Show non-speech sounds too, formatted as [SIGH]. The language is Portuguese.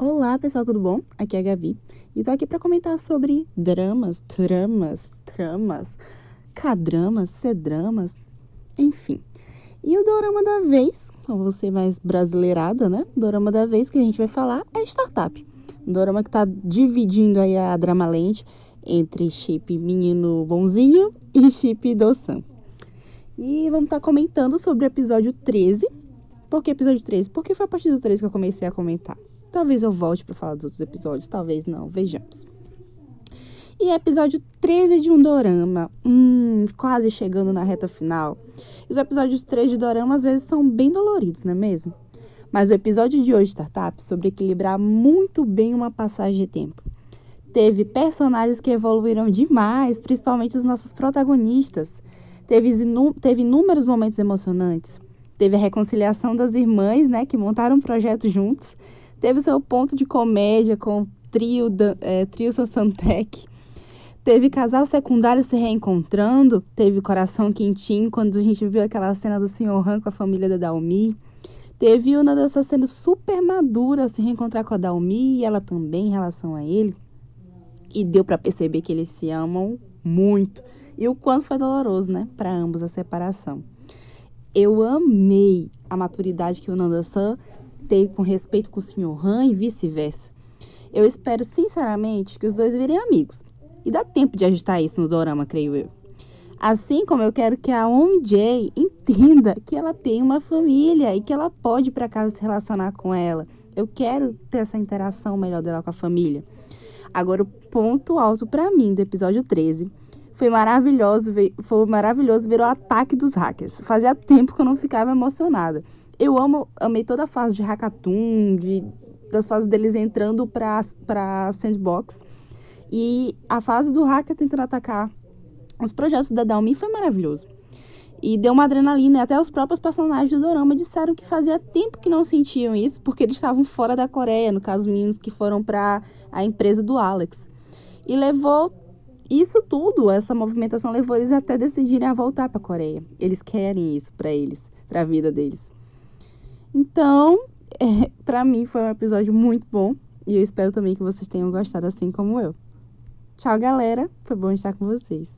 Olá, pessoal, tudo bom? Aqui é a Gabi e tô aqui para comentar sobre dramas, tramas, tramas, K-dramas, C-dramas, enfim. E o dorama da vez, como você mais brasileirada, né? O dorama da vez que a gente vai falar é Startup. Um dorama que tá dividindo aí a drama lente entre chip menino bonzinho e [LAUGHS] chip doçan. E vamos estar tá comentando sobre o episódio 13. Por que episódio 13? Porque foi a partir do 13 que eu comecei a comentar. Talvez eu volte para falar dos outros episódios, talvez não. Vejamos. E episódio 13 de um dorama. Hum, quase chegando na reta final. Os episódios 3 de dorama às vezes são bem doloridos, não é mesmo? Mas o episódio de hoje, Startup, sobre equilibrar muito bem uma passagem de tempo. Teve personagens que evoluíram demais, principalmente os nossos protagonistas. Teve, teve inúmeros momentos emocionantes. Teve a reconciliação das irmãs, né, que montaram um projeto juntos. Teve seu ponto de comédia com o trio, é, trio Sassantec. Teve casal secundário se reencontrando. Teve coração quentinho quando a gente viu aquela cena do Sr. Han com a família da Dalmi. Teve uma dessas sendo super madura se reencontrar com a Dalmi e ela também em relação a ele. E deu para perceber que eles se amam muito. E o quanto foi doloroso, né, para ambos a separação. Eu amei a maturidade que o Nanda-san teve com respeito com o Sr. Han e vice-versa. Eu espero sinceramente que os dois virem amigos. E dá tempo de agitar isso no dorama, creio eu. Assim como eu quero que a Om Jae entenda que ela tem uma família e que ela pode para casa se relacionar com ela. Eu quero ter essa interação melhor dela com a família. Agora o ponto alto para mim do episódio 13 foi maravilhoso, foi maravilhoso ver o ataque dos hackers. Fazia tempo que eu não ficava emocionada. Eu amo, amei toda a fase de hackathon, de, das fases deles entrando para para sandbox. E a fase do hacker tentando atacar os projetos da Dalmi foi maravilhoso. E deu uma adrenalina, e até os próprios personagens do Dorama disseram que fazia tempo que não sentiam isso, porque eles estavam fora da Coreia, no caso, meninos que foram para a empresa do Alex. E levou isso tudo, essa movimentação levou eles até decidirem a voltar para a Coreia. Eles querem isso para eles, para a vida deles. Então, [LAUGHS] é, para mim foi um episódio muito bom e eu espero também que vocês tenham gostado assim como eu. Tchau, galera. Foi bom estar com vocês.